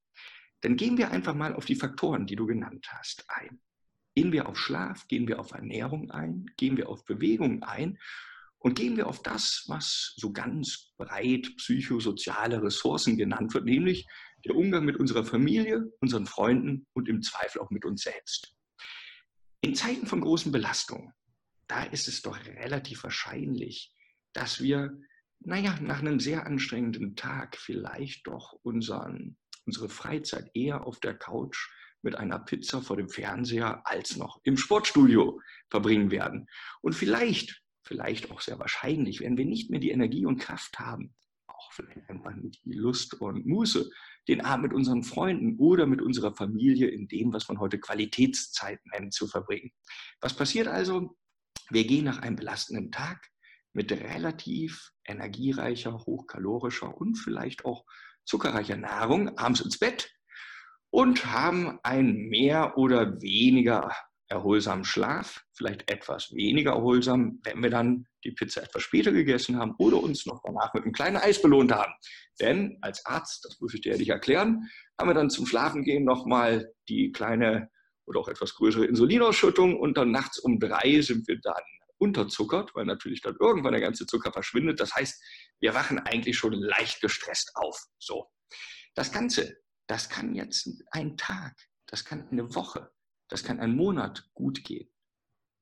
Dann gehen wir einfach mal auf die Faktoren, die du genannt hast, ein. Gehen wir auf Schlaf, gehen wir auf Ernährung ein, gehen wir auf Bewegung ein und gehen wir auf das, was so ganz breit psychosoziale Ressourcen genannt wird, nämlich der Umgang mit unserer Familie, unseren Freunden und im Zweifel auch mit uns selbst. In Zeiten von großen Belastungen, da ist es doch relativ wahrscheinlich, dass wir, naja, nach einem sehr anstrengenden Tag vielleicht doch unseren, unsere Freizeit eher auf der Couch mit einer Pizza vor dem Fernseher als noch im Sportstudio verbringen werden. Und vielleicht vielleicht auch sehr wahrscheinlich, wenn wir nicht mehr die Energie und Kraft haben, auch vielleicht einfach nicht die Lust und Muße, den Abend mit unseren Freunden oder mit unserer Familie in dem, was man heute Qualitätszeit nennt, zu verbringen. Was passiert also? Wir gehen nach einem belastenden Tag mit relativ energiereicher, hochkalorischer und vielleicht auch zuckerreicher Nahrung abends ins Bett und haben ein mehr oder weniger erholsamen Schlaf, vielleicht etwas weniger erholsam, wenn wir dann die Pizza etwas später gegessen haben oder uns noch danach mit einem kleinen Eis belohnt haben. Denn als Arzt, das muss ich dir ehrlich erklären, haben wir dann zum Schlafengehen nochmal die kleine oder auch etwas größere Insulinausschüttung und dann nachts um drei sind wir dann unterzuckert, weil natürlich dann irgendwann der ganze Zucker verschwindet. Das heißt, wir wachen eigentlich schon leicht gestresst auf. So. Das Ganze, das kann jetzt ein Tag, das kann eine Woche, das kann einen Monat gut gehen.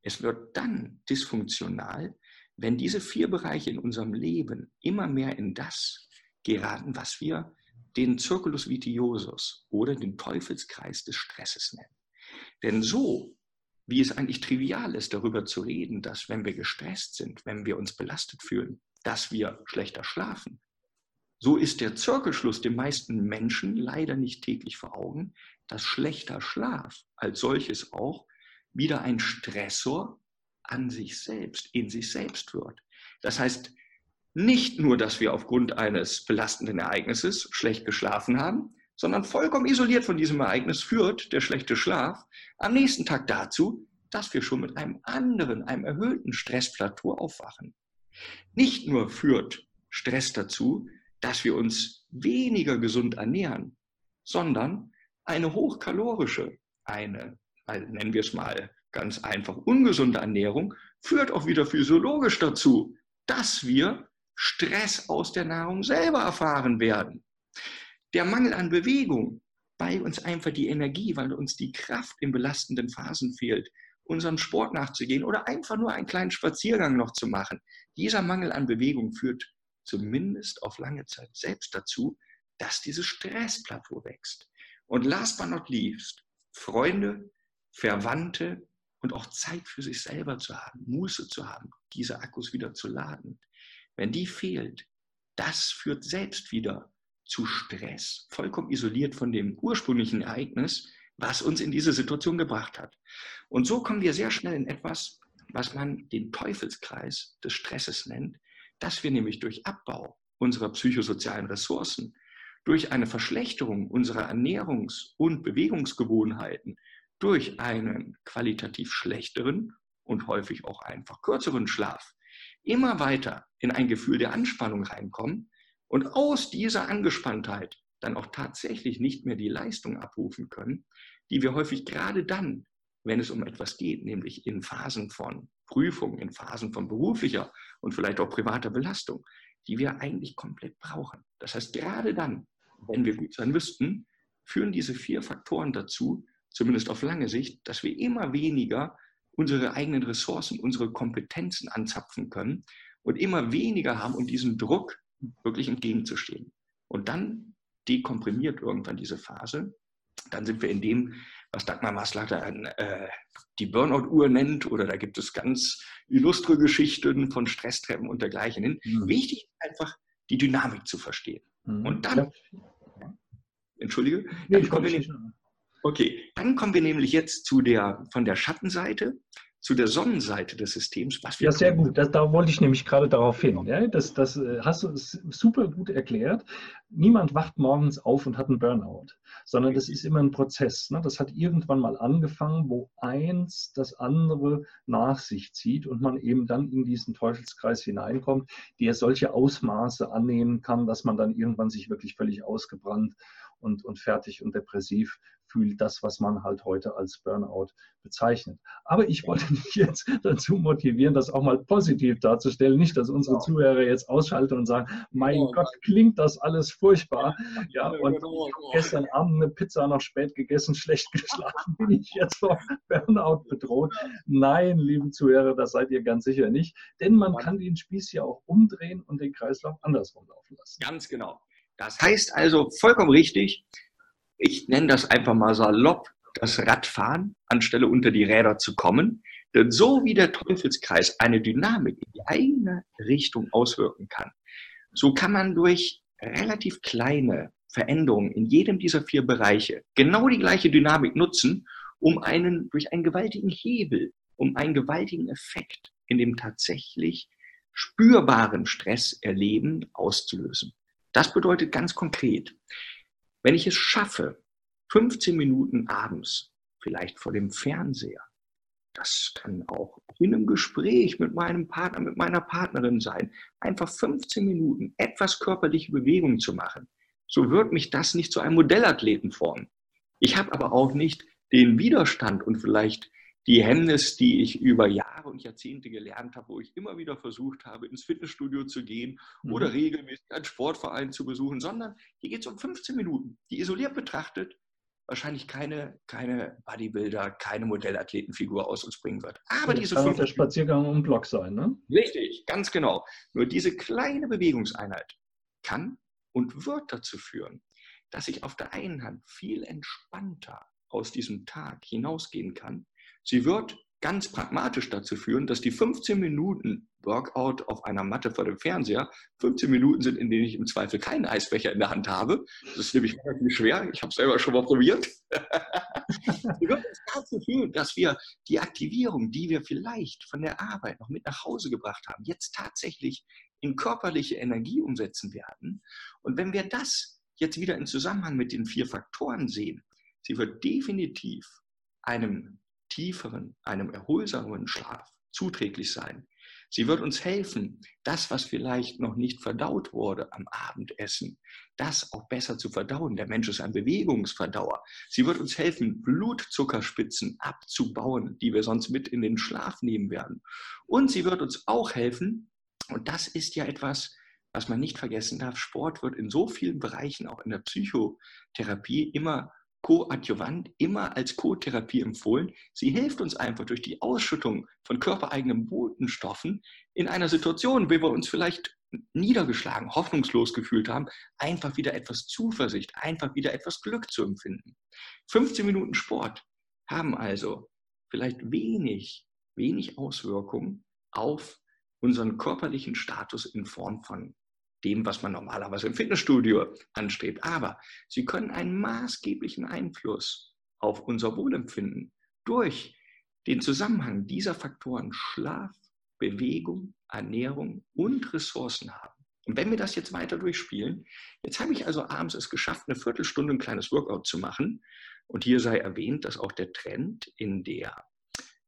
Es wird dann dysfunktional, wenn diese vier Bereiche in unserem Leben immer mehr in das geraten, was wir den Circulus vitiosus oder den Teufelskreis des Stresses nennen. Denn so, wie es eigentlich trivial ist, darüber zu reden, dass wenn wir gestresst sind, wenn wir uns belastet fühlen, dass wir schlechter schlafen, so ist der Zirkelschluss den meisten Menschen leider nicht täglich vor Augen, dass schlechter Schlaf als solches auch wieder ein Stressor an sich selbst, in sich selbst wird. Das heißt, nicht nur, dass wir aufgrund eines belastenden Ereignisses schlecht geschlafen haben, sondern vollkommen isoliert von diesem Ereignis führt der schlechte Schlaf am nächsten Tag dazu, dass wir schon mit einem anderen, einem erhöhten Stressplateau aufwachen. Nicht nur führt Stress dazu, dass wir uns weniger gesund ernähren, sondern eine hochkalorische, eine, nennen wir es mal ganz einfach, ungesunde Ernährung führt auch wieder physiologisch dazu, dass wir Stress aus der Nahrung selber erfahren werden. Der Mangel an Bewegung, weil uns einfach die Energie, weil uns die Kraft in belastenden Phasen fehlt, unseren Sport nachzugehen oder einfach nur einen kleinen Spaziergang noch zu machen. Dieser Mangel an Bewegung führt zumindest auf lange Zeit selbst dazu, dass dieses Stressplateau wächst. Und last but not least, Freunde, Verwandte und auch Zeit für sich selber zu haben, Muße zu haben, diese Akkus wieder zu laden. Wenn die fehlt, das führt selbst wieder zu Stress, vollkommen isoliert von dem ursprünglichen Ereignis, was uns in diese Situation gebracht hat. Und so kommen wir sehr schnell in etwas, was man den Teufelskreis des Stresses nennt, dass wir nämlich durch Abbau unserer psychosozialen Ressourcen durch eine Verschlechterung unserer Ernährungs- und Bewegungsgewohnheiten, durch einen qualitativ schlechteren und häufig auch einfach kürzeren Schlaf immer weiter in ein Gefühl der Anspannung reinkommen und aus dieser Angespanntheit dann auch tatsächlich nicht mehr die Leistung abrufen können, die wir häufig gerade dann, wenn es um etwas geht, nämlich in Phasen von Prüfung, in Phasen von beruflicher und vielleicht auch privater Belastung, die wir eigentlich komplett brauchen. Das heißt, gerade dann, wenn wir gut sein müssten, führen diese vier Faktoren dazu, zumindest auf lange Sicht, dass wir immer weniger unsere eigenen Ressourcen, unsere Kompetenzen anzapfen können und immer weniger haben, um diesem Druck wirklich entgegenzustehen. Und dann dekomprimiert irgendwann diese Phase. Dann sind wir in dem, was Dagmar Maslacher äh, die Burnout-Uhr nennt, oder da gibt es ganz illustre Geschichten von Stresstreppen und dergleichen. Mhm. Wichtig ist einfach, die Dynamik zu verstehen. Mhm. Und dann, entschuldige, dann kommen, wir, Okay, dann kommen wir nämlich jetzt zu der, von der Schattenseite zu der Sonnenseite des Systems. Was ja, sehr gut. Das, da wollte ich nämlich gerade darauf hin. Ja? Das, das äh, hast du super gut erklärt. Niemand wacht morgens auf und hat einen Burnout, sondern das ist immer ein Prozess. Ne? Das hat irgendwann mal angefangen, wo eins das andere nach sich zieht und man eben dann in diesen Teufelskreis hineinkommt, der solche Ausmaße annehmen kann, dass man dann irgendwann sich wirklich völlig ausgebrannt und, und fertig und depressiv fühlt, das, was man halt heute als Burnout bezeichnet. Aber ich wollte dich jetzt dazu motivieren, das auch mal positiv darzustellen. Nicht, dass unsere Zuhörer jetzt ausschalten und sagen, mein oh, Gott, klingt das alles furchtbar. Ja, und gestern Abend eine Pizza noch spät gegessen, schlecht geschlafen, bin ich jetzt vor Burnout bedroht. Nein, liebe Zuhörer, das seid ihr ganz sicher nicht. Denn man kann den Spieß ja auch umdrehen und den Kreislauf andersrum laufen lassen. Ganz genau. Das heißt also vollkommen richtig, ich nenne das einfach mal salopp, das Radfahren, anstelle unter die Räder zu kommen. Denn so wie der Teufelskreis eine Dynamik in die eigene Richtung auswirken kann, so kann man durch relativ kleine Veränderungen in jedem dieser vier Bereiche genau die gleiche Dynamik nutzen, um einen durch einen gewaltigen Hebel, um einen gewaltigen Effekt in dem tatsächlich spürbaren Stresserleben auszulösen. Das bedeutet ganz konkret, wenn ich es schaffe, 15 Minuten abends, vielleicht vor dem Fernseher, das kann auch in einem Gespräch mit meinem Partner, mit meiner Partnerin sein, einfach 15 Minuten etwas körperliche Bewegung zu machen, so wird mich das nicht zu einem Modellathleten formen. Ich habe aber auch nicht den Widerstand und vielleicht die Hemmnis, die ich über Jahre und Jahrzehnte gelernt habe, wo ich immer wieder versucht habe, ins Fitnessstudio zu gehen mhm. oder regelmäßig einen Sportverein zu besuchen, sondern hier geht es um 15 Minuten, die isoliert betrachtet wahrscheinlich keine, keine Bodybuilder, keine Modellathletenfigur aus uns bringen wird. Aber das diese kann der Spaziergang um Block sein, ne? Richtig, ganz genau. Nur diese kleine Bewegungseinheit kann und wird dazu führen, dass ich auf der einen Hand viel entspannter aus diesem Tag hinausgehen kann Sie wird ganz pragmatisch dazu führen, dass die 15 Minuten Workout auf einer Matte vor dem Fernseher 15 Minuten sind, in denen ich im Zweifel keinen Eisbecher in der Hand habe. Das ist nämlich relativ schwer. Ich habe es selber schon mal probiert. Sie wird dazu führen, dass wir die Aktivierung, die wir vielleicht von der Arbeit noch mit nach Hause gebracht haben, jetzt tatsächlich in körperliche Energie umsetzen werden. Und wenn wir das jetzt wieder in Zusammenhang mit den vier Faktoren sehen, sie wird definitiv einem tieferen, einem erholsameren Schlaf zuträglich sein. Sie wird uns helfen, das, was vielleicht noch nicht verdaut wurde am Abendessen, das auch besser zu verdauen. Der Mensch ist ein Bewegungsverdauer. Sie wird uns helfen, Blutzuckerspitzen abzubauen, die wir sonst mit in den Schlaf nehmen werden. Und sie wird uns auch helfen, und das ist ja etwas, was man nicht vergessen darf, Sport wird in so vielen Bereichen, auch in der Psychotherapie, immer koadjuvant immer als Co-Therapie empfohlen. Sie hilft uns einfach durch die Ausschüttung von körpereigenen Botenstoffen in einer Situation, wo wir uns vielleicht niedergeschlagen, hoffnungslos gefühlt haben, einfach wieder etwas Zuversicht, einfach wieder etwas Glück zu empfinden. 15 Minuten Sport haben also vielleicht wenig, wenig Auswirkungen auf unseren körperlichen Status in Form von dem, was man normalerweise im Fitnessstudio anstrebt. Aber sie können einen maßgeblichen Einfluss auf unser Wohlempfinden durch den Zusammenhang dieser Faktoren Schlaf, Bewegung, Ernährung und Ressourcen haben. Und wenn wir das jetzt weiter durchspielen, jetzt habe ich also abends es geschafft, eine Viertelstunde ein kleines Workout zu machen. Und hier sei erwähnt, dass auch der Trend in der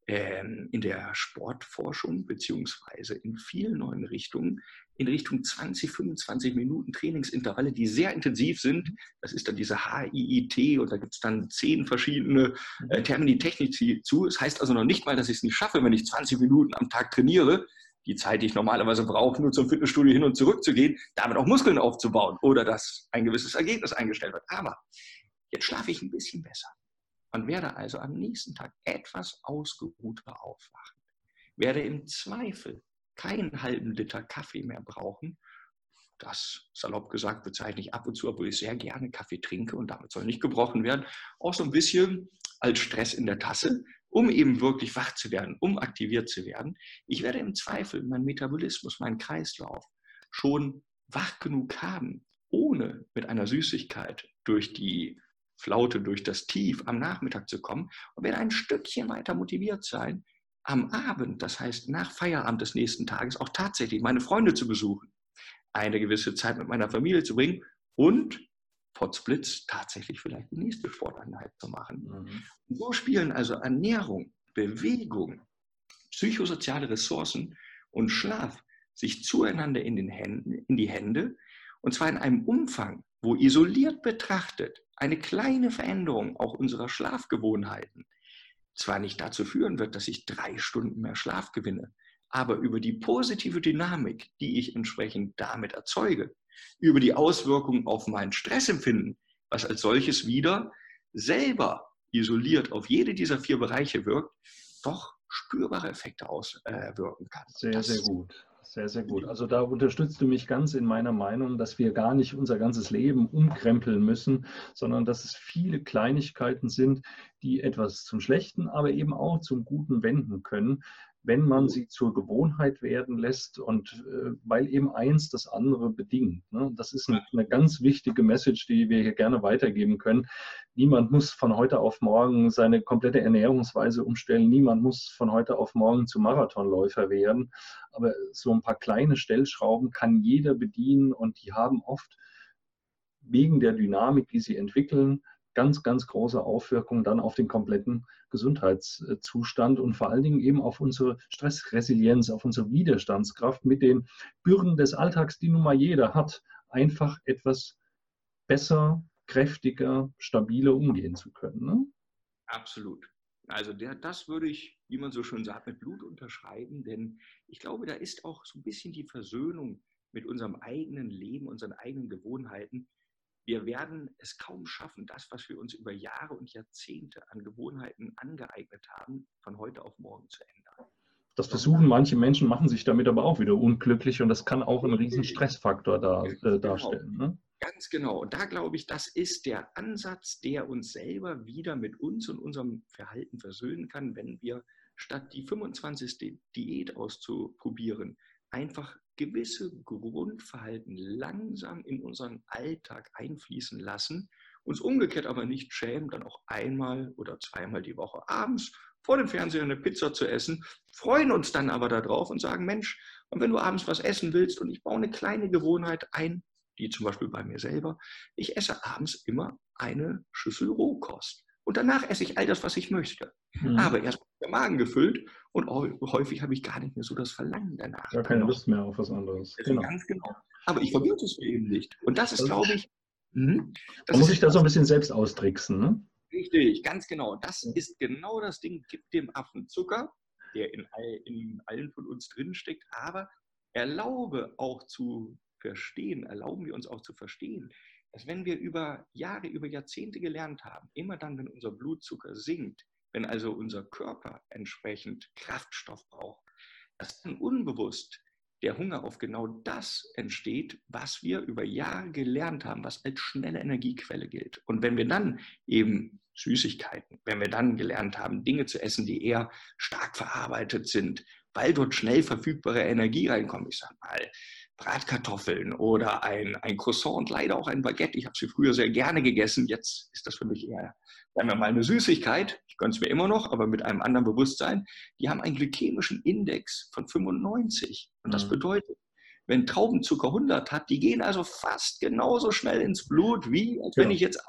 ähm, in der Sportforschung beziehungsweise in vielen neuen Richtungen in Richtung 20, 25 Minuten Trainingsintervalle, die sehr intensiv sind. Das ist dann diese HIIT und da gibt es dann zehn verschiedene äh, mhm. Termini Technik zu. Das heißt also noch nicht mal, dass ich es nicht schaffe, wenn ich 20 Minuten am Tag trainiere, die Zeit, die ich normalerweise brauche, nur zum Fitnessstudio hin und zurück zu gehen, damit auch Muskeln aufzubauen oder dass ein gewisses Ergebnis eingestellt wird. Aber jetzt schlafe ich ein bisschen besser und werde also am nächsten Tag etwas ausgeruhter aufwachen. Werde im Zweifel keinen halben Liter Kaffee mehr brauchen. Das, salopp gesagt, bezeichne ich ab und zu, obwohl ich sehr gerne Kaffee trinke und damit soll nicht gebrochen werden. Auch so ein bisschen als Stress in der Tasse, um eben wirklich wach zu werden, um aktiviert zu werden. Ich werde im Zweifel meinen Metabolismus, meinen Kreislauf schon wach genug haben, ohne mit einer Süßigkeit durch die Flaute durch das Tief am Nachmittag zu kommen und werde ein Stückchen weiter motiviert sein, am Abend, das heißt nach Feierabend des nächsten Tages, auch tatsächlich meine Freunde zu besuchen, eine gewisse Zeit mit meiner Familie zu bringen und Potzblitz tatsächlich vielleicht die nächste Sporteinheit zu machen. Mhm. So spielen also Ernährung, Bewegung, psychosoziale Ressourcen und Schlaf sich zueinander in, den Händen, in die Hände und zwar in einem Umfang, wo isoliert betrachtet eine kleine Veränderung auch unserer Schlafgewohnheiten zwar nicht dazu führen wird, dass ich drei Stunden mehr Schlaf gewinne, aber über die positive Dynamik, die ich entsprechend damit erzeuge, über die Auswirkungen auf mein Stressempfinden, was als solches wieder selber isoliert auf jede dieser vier Bereiche wirkt, doch spürbare Effekte auswirken kann. Sehr, das sehr gut. Sehr, sehr gut. Also da unterstützt du mich ganz in meiner Meinung, dass wir gar nicht unser ganzes Leben umkrempeln müssen, sondern dass es viele Kleinigkeiten sind, die etwas zum Schlechten, aber eben auch zum Guten wenden können wenn man sie zur Gewohnheit werden lässt und äh, weil eben eins das andere bedingt. Ne? Das ist eine, eine, ganz wichtige Message, die wir hier gerne weitergeben können. Niemand muss von heute auf morgen seine komplette Ernährungsweise umstellen. Niemand muss von heute auf morgen zum Marathonläufer werden. Aber so ein paar kleine Stellschrauben kann jeder bedienen und die haben oft wegen der Dynamik, die sie entwickeln, ganz, ganz große Auswirkungen dann auf den kompletten Gesundheitszustand und vor allen Dingen eben auf unsere Stressresilienz, auf unsere Widerstandskraft mit den Bürden des Alltags, die nun mal jeder hat, einfach etwas besser, kräftiger, stabiler umgehen zu können. Ne? Absolut. Also der, das würde ich, wie man so schön sagt, mit Blut unterschreiben, denn ich glaube, da ist auch so ein bisschen die Versöhnung mit unserem eigenen Leben, unseren eigenen Gewohnheiten, wir werden es kaum schaffen, das, was wir uns über Jahre und Jahrzehnte an Gewohnheiten angeeignet haben, von heute auf morgen zu ändern. Das versuchen manche Menschen, machen sich damit aber auch wieder unglücklich und das kann auch einen riesen Stressfaktor da, äh, genau. darstellen. Ne? Ganz genau. Und da glaube ich, das ist der Ansatz, der uns selber wieder mit uns und unserem Verhalten versöhnen kann, wenn wir statt die 25. Diät auszuprobieren, einfach gewisse Grundverhalten langsam in unseren Alltag einfließen lassen, uns umgekehrt aber nicht schämen, dann auch einmal oder zweimal die Woche abends vor dem Fernseher eine Pizza zu essen, freuen uns dann aber darauf und sagen, Mensch, und wenn du abends was essen willst und ich baue eine kleine Gewohnheit ein, die zum Beispiel bei mir selber, ich esse abends immer eine Schüssel Rohkost. Und danach esse ich all das, was ich möchte. Mhm. Aber erst der Magen gefüllt und häufig habe ich gar nicht mehr so das Verlangen danach. Gar keine Lust mehr auf was anderes. Genau. Ganz genau. Aber ich verbiete es mir eben nicht. Und das ist, glaube ich. Mh, Man muss sich da so ein bisschen selbst austricksen, ne? Richtig, ganz genau. Das ist genau das Ding. Gib dem Affen Zucker, der in, all, in allen von uns drinsteckt, aber erlaube auch zu verstehen, erlauben wir uns auch zu verstehen, dass wenn wir über Jahre, über Jahrzehnte gelernt haben, immer dann, wenn unser Blutzucker sinkt, wenn also unser Körper entsprechend Kraftstoff braucht, dass dann unbewusst der Hunger auf genau das entsteht, was wir über Jahre gelernt haben, was als schnelle Energiequelle gilt. Und wenn wir dann eben Süßigkeiten, wenn wir dann gelernt haben, Dinge zu essen, die eher stark verarbeitet sind, weil dort schnell verfügbare Energie reinkommt, ich sage mal, Bratkartoffeln oder ein, ein Croissant und leider auch ein Baguette. Ich habe sie früher sehr gerne gegessen. Jetzt ist das für mich eher, sagen wir mal, eine Süßigkeit. Ich gönne es mir immer noch, aber mit einem anderen Bewusstsein. Die haben einen glykämischen Index von 95. Und das mhm. bedeutet, wenn Traubenzucker 100 hat, die gehen also fast genauso schnell ins Blut, wie als wenn ja. ich jetzt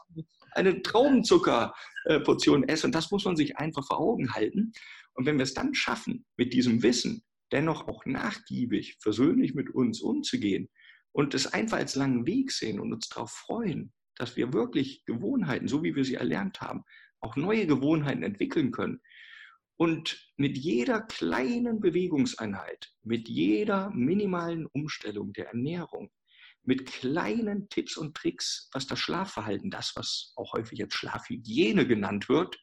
eine Traubenzuckerportion esse. Und das muss man sich einfach vor Augen halten. Und wenn wir es dann schaffen, mit diesem Wissen dennoch auch nachgiebig, versöhnlich mit uns umzugehen und es einfach als langen Weg sehen und uns darauf freuen, dass wir wirklich Gewohnheiten, so wie wir sie erlernt haben, auch neue Gewohnheiten entwickeln können. Und mit jeder kleinen Bewegungseinheit, mit jeder minimalen Umstellung der Ernährung, mit kleinen Tipps und Tricks, was das Schlafverhalten, das, was auch häufig jetzt Schlafhygiene genannt wird,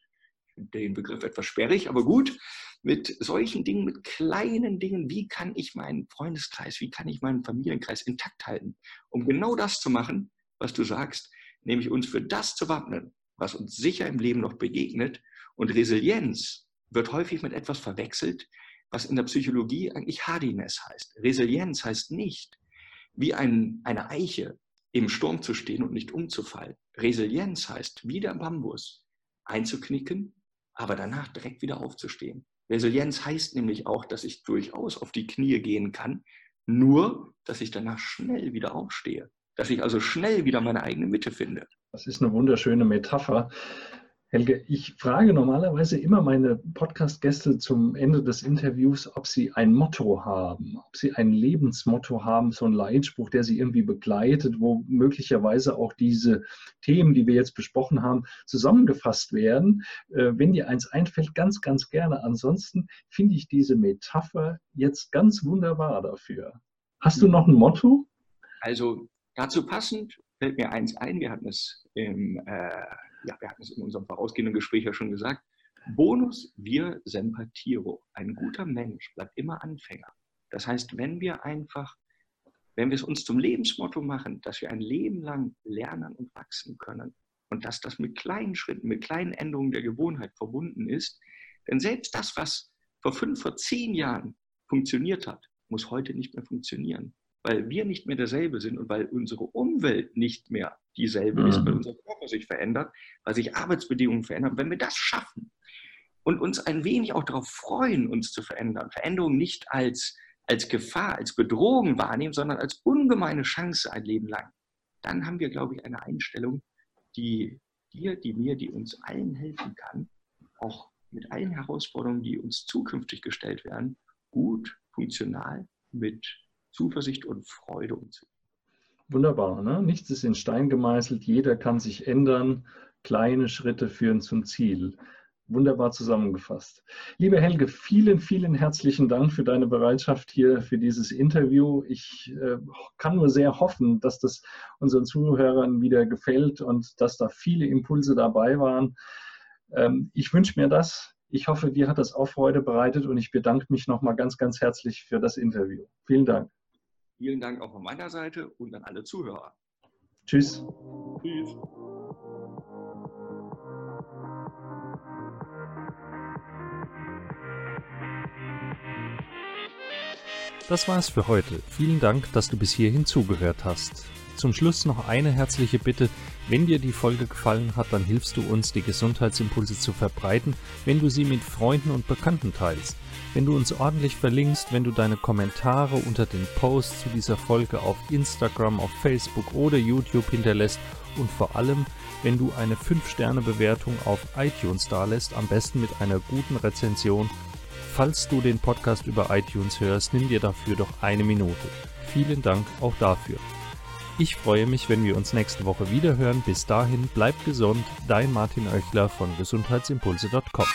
den Begriff etwas sperrig, aber gut, mit solchen Dingen, mit kleinen Dingen, wie kann ich meinen Freundeskreis, wie kann ich meinen Familienkreis intakt halten, um genau das zu machen, was du sagst, nämlich uns für das zu wappnen, was uns sicher im Leben noch begegnet. Und Resilienz wird häufig mit etwas verwechselt, was in der Psychologie eigentlich Hardiness heißt. Resilienz heißt nicht, wie ein, eine Eiche im Sturm zu stehen und nicht umzufallen. Resilienz heißt, wie der Bambus einzuknicken, aber danach direkt wieder aufzustehen. Resilienz heißt nämlich auch, dass ich durchaus auf die Knie gehen kann, nur dass ich danach schnell wieder aufstehe, dass ich also schnell wieder meine eigene Mitte finde. Das ist eine wunderschöne Metapher. Helge, ich frage normalerweise immer meine Podcast-Gäste zum Ende des Interviews, ob sie ein Motto haben, ob sie ein Lebensmotto haben, so ein Leitspruch, der sie irgendwie begleitet, wo möglicherweise auch diese Themen, die wir jetzt besprochen haben, zusammengefasst werden. Äh, wenn dir eins einfällt, ganz, ganz gerne. Ansonsten finde ich diese Metapher jetzt ganz wunderbar dafür. Hast du noch ein Motto? Also dazu passend fällt mir eins ein. Wir hatten es im äh ja, wir hatten es in unserem vorausgehenden Gespräch ja schon gesagt, Bonus wir sempatiro. Ein guter Mensch bleibt immer Anfänger. Das heißt, wenn wir einfach, wenn wir es uns zum Lebensmotto machen, dass wir ein Leben lang lernen und wachsen können und dass das mit kleinen Schritten, mit kleinen Änderungen der Gewohnheit verbunden ist, denn selbst das, was vor fünf, vor zehn Jahren funktioniert hat, muss heute nicht mehr funktionieren weil wir nicht mehr derselbe sind und weil unsere Umwelt nicht mehr dieselbe mhm. ist, weil unser Körper sich verändert, weil sich Arbeitsbedingungen verändern. Wenn wir das schaffen und uns ein wenig auch darauf freuen, uns zu verändern, Veränderung nicht als, als Gefahr, als Bedrohung wahrnehmen, sondern als ungemeine Chance ein Leben lang, dann haben wir, glaube ich, eine Einstellung, die dir, die mir, die uns allen helfen kann, auch mit allen Herausforderungen, die uns zukünftig gestellt werden, gut, funktional mit Zuversicht und Freude umzugehen. Wunderbar. Ne? Nichts ist in Stein gemeißelt, jeder kann sich ändern. Kleine Schritte führen zum Ziel. Wunderbar zusammengefasst. Liebe Helge, vielen, vielen herzlichen Dank für deine Bereitschaft hier für dieses Interview. Ich äh, kann nur sehr hoffen, dass das unseren Zuhörern wieder gefällt und dass da viele Impulse dabei waren. Ähm, ich wünsche mir das. Ich hoffe, dir hat das auch Freude bereitet und ich bedanke mich nochmal ganz, ganz herzlich für das Interview. Vielen Dank. Vielen Dank auch von meiner Seite und an alle Zuhörer. Tschüss. Tschüss. Das war's für heute. Vielen Dank, dass du bis hierhin zugehört hast. Zum Schluss noch eine herzliche Bitte. Wenn dir die Folge gefallen hat, dann hilfst du uns, die Gesundheitsimpulse zu verbreiten, wenn du sie mit Freunden und Bekannten teilst. Wenn du uns ordentlich verlinkst, wenn du deine Kommentare unter den Posts zu dieser Folge auf Instagram, auf Facebook oder YouTube hinterlässt und vor allem, wenn du eine 5-Sterne-Bewertung auf iTunes dalässt, am besten mit einer guten Rezension. Falls du den Podcast über iTunes hörst, nimm dir dafür doch eine Minute. Vielen Dank auch dafür. Ich freue mich, wenn wir uns nächste Woche wieder hören. Bis dahin, bleib gesund. Dein Martin Oechler von gesundheitsimpulse.com.